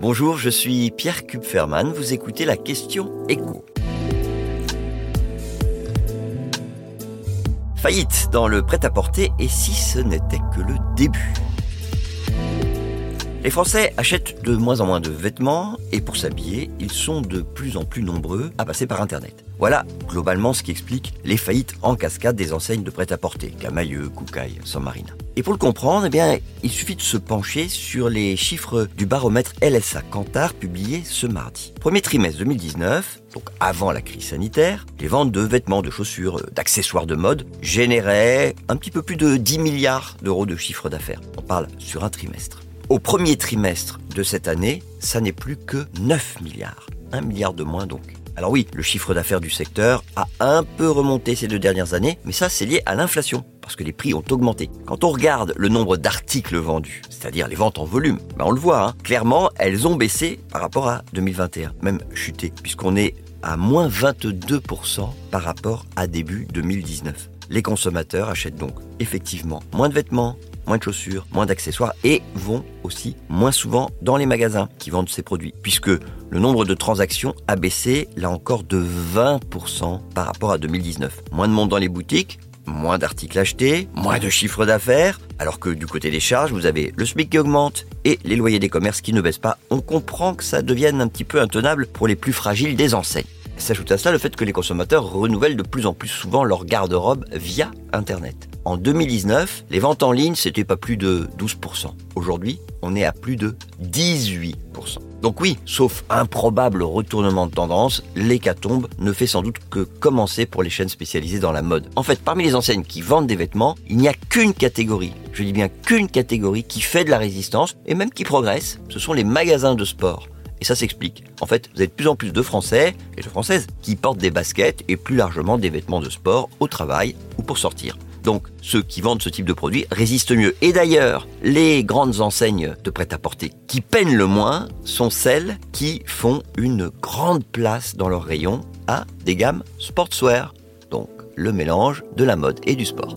Bonjour, je suis Pierre Kupferman, vous écoutez la question écho. Faillite dans le prêt-à-porter et si ce n'était que le début? Les Français achètent de moins en moins de vêtements et pour s'habiller, ils sont de plus en plus nombreux à passer par Internet. Voilà globalement ce qui explique les faillites en cascade des enseignes de prêt-à-porter, Camailleux, Koukaï, San Marina. Et pour le comprendre, eh il suffit de se pencher sur les chiffres du baromètre LSA Kantar publié ce mardi. Premier trimestre 2019, donc avant la crise sanitaire, les ventes de vêtements, de chaussures, d'accessoires de mode généraient un petit peu plus de 10 milliards d'euros de chiffre d'affaires. On parle sur un trimestre. Au premier trimestre de cette année, ça n'est plus que 9 milliards. 1 milliard de moins donc. Alors oui, le chiffre d'affaires du secteur a un peu remonté ces deux dernières années, mais ça c'est lié à l'inflation, parce que les prix ont augmenté. Quand on regarde le nombre d'articles vendus, c'est-à-dire les ventes en volume, ben on le voit, hein, clairement elles ont baissé par rapport à 2021, même chuté, puisqu'on est à moins 22% par rapport à début 2019. Les consommateurs achètent donc effectivement moins de vêtements, moins de chaussures, moins d'accessoires et vont aussi moins souvent dans les magasins qui vendent ces produits, puisque le nombre de transactions a baissé là encore de 20% par rapport à 2019. Moins de monde dans les boutiques, moins d'articles achetés, moins de chiffre d'affaires, alors que du côté des charges, vous avez le SMIC qui augmente et les loyers des commerces qui ne baissent pas. On comprend que ça devienne un petit peu intenable pour les plus fragiles des enseignes. S'ajoute à cela le fait que les consommateurs renouvellent de plus en plus souvent leur garde-robe via Internet. En 2019, les ventes en ligne, c'était pas plus de 12%. Aujourd'hui, on est à plus de 18%. Donc oui, sauf un probable retournement de tendance, l'hécatombe ne fait sans doute que commencer pour les chaînes spécialisées dans la mode. En fait, parmi les enseignes qui vendent des vêtements, il n'y a qu'une catégorie, je dis bien qu'une catégorie qui fait de la résistance et même qui progresse, ce sont les magasins de sport. Et ça s'explique. En fait, vous avez de plus en plus de Français et de Françaises qui portent des baskets et plus largement des vêtements de sport au travail ou pour sortir. Donc, ceux qui vendent ce type de produit résistent mieux. Et d'ailleurs, les grandes enseignes de prêt-à-porter qui peinent le moins sont celles qui font une grande place dans leur rayon à des gammes sportswear. Donc, le mélange de la mode et du sport.